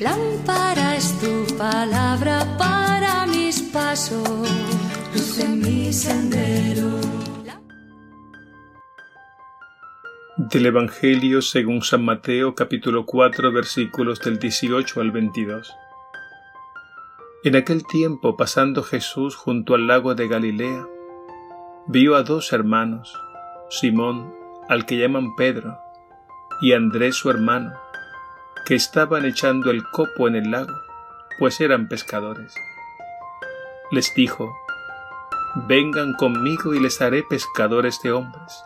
Lámpara es tu palabra para mis pasos, luz en mi sendero. Del Evangelio según San Mateo capítulo 4 versículos del 18 al 22. En aquel tiempo, pasando Jesús junto al lago de Galilea, vio a dos hermanos, Simón, al que llaman Pedro, y Andrés su hermano, que estaban echando el copo en el lago, pues eran pescadores. Les dijo, Vengan conmigo y les haré pescadores de hombres.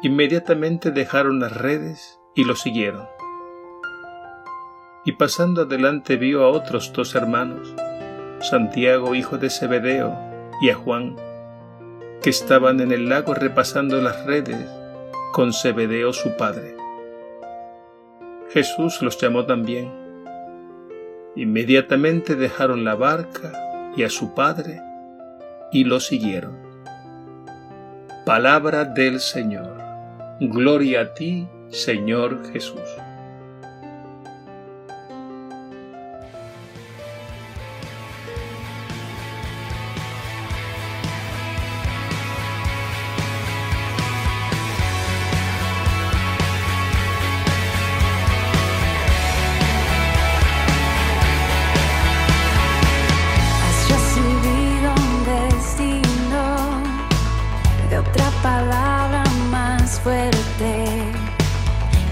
Inmediatamente dejaron las redes y lo siguieron. Y pasando adelante vio a otros dos hermanos, Santiago hijo de Zebedeo y a Juan, que estaban en el lago repasando las redes con Zebedeo su padre. Jesús los llamó también. Inmediatamente dejaron la barca y a su padre y lo siguieron. Palabra del Señor. Gloria a ti, Señor Jesús.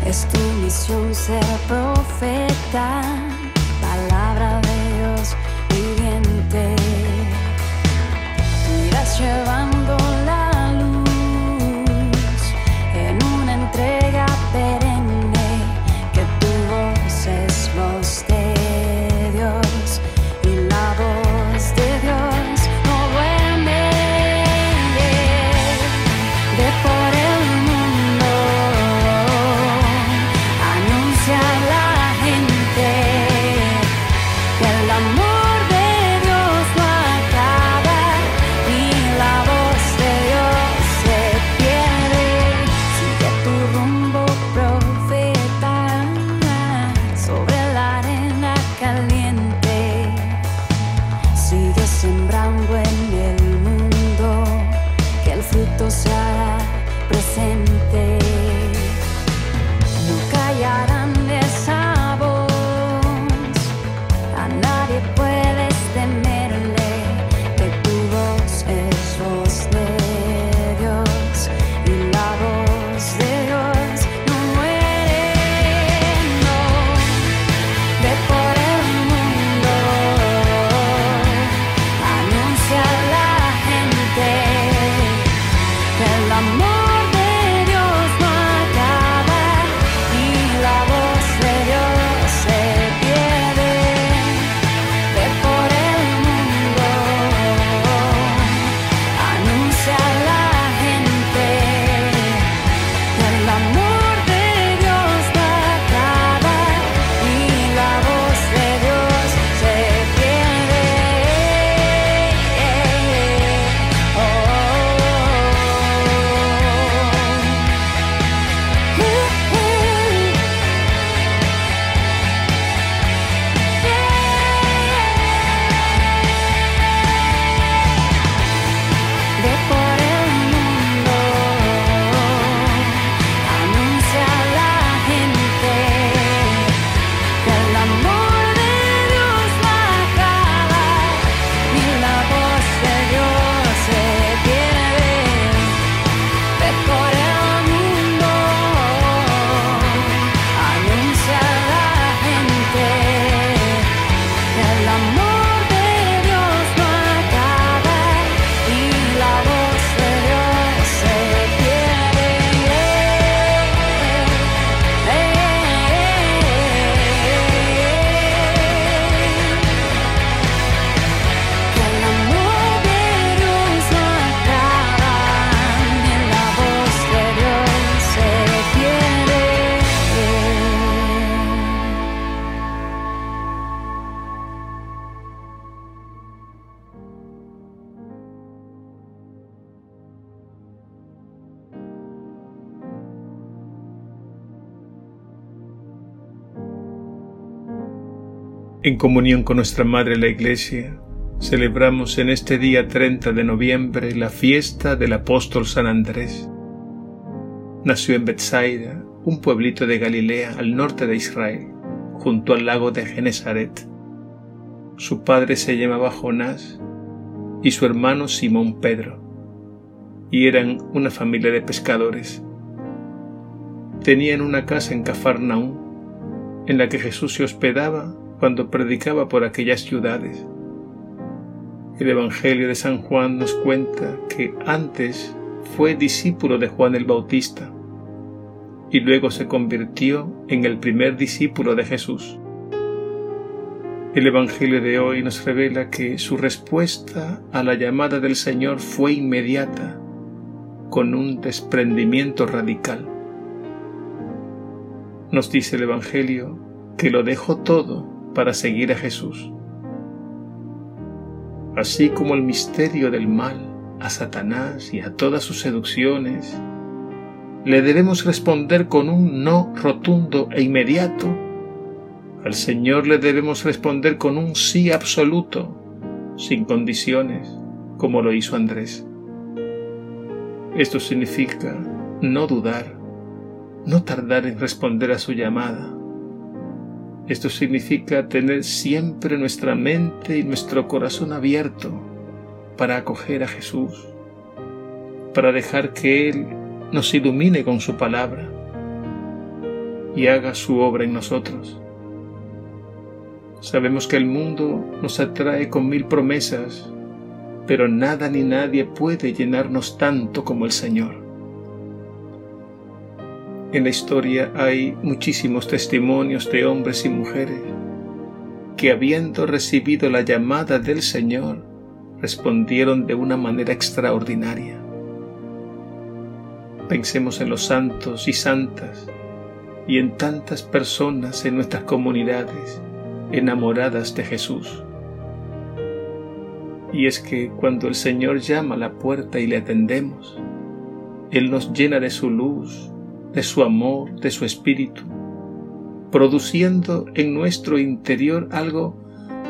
Es tu misión ser profeta, palabra de Dios viviente. Tú irás llevando En comunión con nuestra Madre la Iglesia, celebramos en este día 30 de noviembre la fiesta del apóstol San Andrés. Nació en Bethsaida, un pueblito de Galilea al norte de Israel, junto al lago de Genesaret. Su padre se llamaba Jonás y su hermano Simón Pedro, y eran una familia de pescadores. Tenían una casa en Cafarnaún, en la que Jesús se hospedaba cuando predicaba por aquellas ciudades. El Evangelio de San Juan nos cuenta que antes fue discípulo de Juan el Bautista y luego se convirtió en el primer discípulo de Jesús. El Evangelio de hoy nos revela que su respuesta a la llamada del Señor fue inmediata, con un desprendimiento radical. Nos dice el Evangelio que lo dejó todo para seguir a Jesús. Así como el misterio del mal a Satanás y a todas sus seducciones, le debemos responder con un no rotundo e inmediato. Al Señor le debemos responder con un sí absoluto, sin condiciones, como lo hizo Andrés. Esto significa no dudar, no tardar en responder a su llamada, esto significa tener siempre nuestra mente y nuestro corazón abierto para acoger a Jesús, para dejar que Él nos ilumine con su palabra y haga su obra en nosotros. Sabemos que el mundo nos atrae con mil promesas, pero nada ni nadie puede llenarnos tanto como el Señor. En la historia hay muchísimos testimonios de hombres y mujeres que habiendo recibido la llamada del Señor, respondieron de una manera extraordinaria. Pensemos en los santos y santas y en tantas personas en nuestras comunidades enamoradas de Jesús. Y es que cuando el Señor llama a la puerta y le atendemos, Él nos llena de su luz, de su amor, de su espíritu, produciendo en nuestro interior algo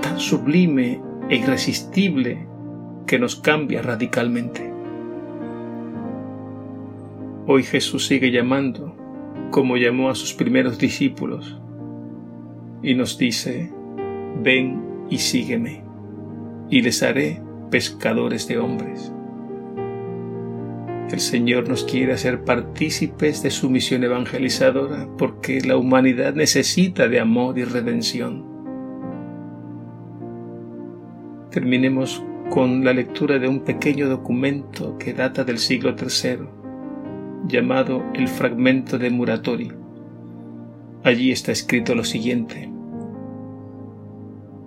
tan sublime e irresistible que nos cambia radicalmente. Hoy Jesús sigue llamando como llamó a sus primeros discípulos y nos dice, ven y sígueme, y les haré pescadores de hombres. El Señor nos quiere hacer partícipes de su misión evangelizadora porque la humanidad necesita de amor y redención. Terminemos con la lectura de un pequeño documento que data del siglo III, llamado el Fragmento de Muratori. Allí está escrito lo siguiente.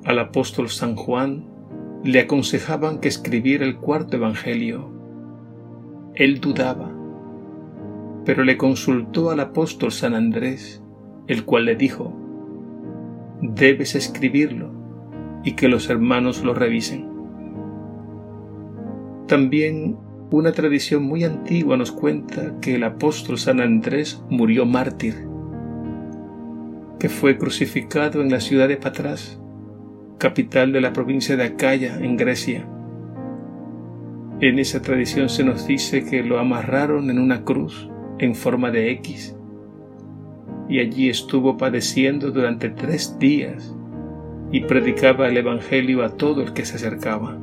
Al apóstol San Juan le aconsejaban que escribiera el cuarto Evangelio él dudaba, pero le consultó al apóstol San Andrés, el cual le dijo, debes escribirlo y que los hermanos lo revisen. También una tradición muy antigua nos cuenta que el apóstol San Andrés murió mártir, que fue crucificado en la ciudad de Patras, capital de la provincia de Acaya, en Grecia en esa tradición se nos dice que lo amarraron en una cruz en forma de X y allí estuvo padeciendo durante tres días y predicaba el Evangelio a todo el que se acercaba.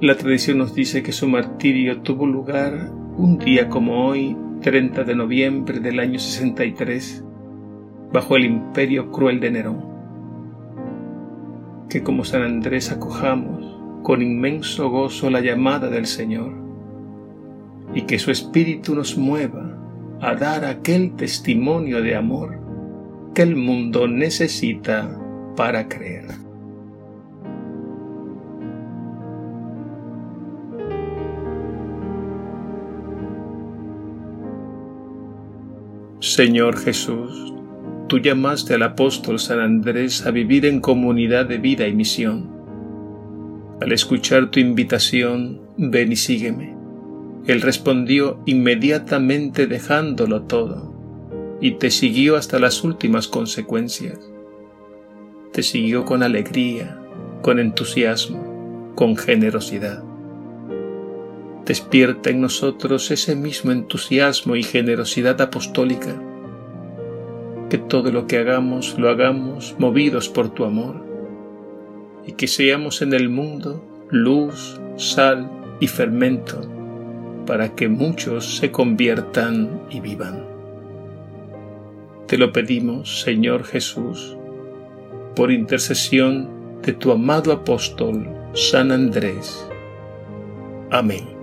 La tradición nos dice que su martirio tuvo lugar un día como hoy, 30 de noviembre del año 63, bajo el imperio cruel de Nerón que como San Andrés acojamos con inmenso gozo la llamada del Señor y que su Espíritu nos mueva a dar aquel testimonio de amor que el mundo necesita para creer. Señor Jesús, tú llamaste al apóstol San Andrés a vivir en comunidad de vida y misión. Al escuchar tu invitación, ven y sígueme. Él respondió inmediatamente dejándolo todo, y te siguió hasta las últimas consecuencias. Te siguió con alegría, con entusiasmo, con generosidad. Despierta en nosotros ese mismo entusiasmo y generosidad apostólica. Que todo lo que hagamos lo hagamos movidos por tu amor y que seamos en el mundo luz, sal y fermento para que muchos se conviertan y vivan. Te lo pedimos, Señor Jesús, por intercesión de tu amado apóstol San Andrés. Amén.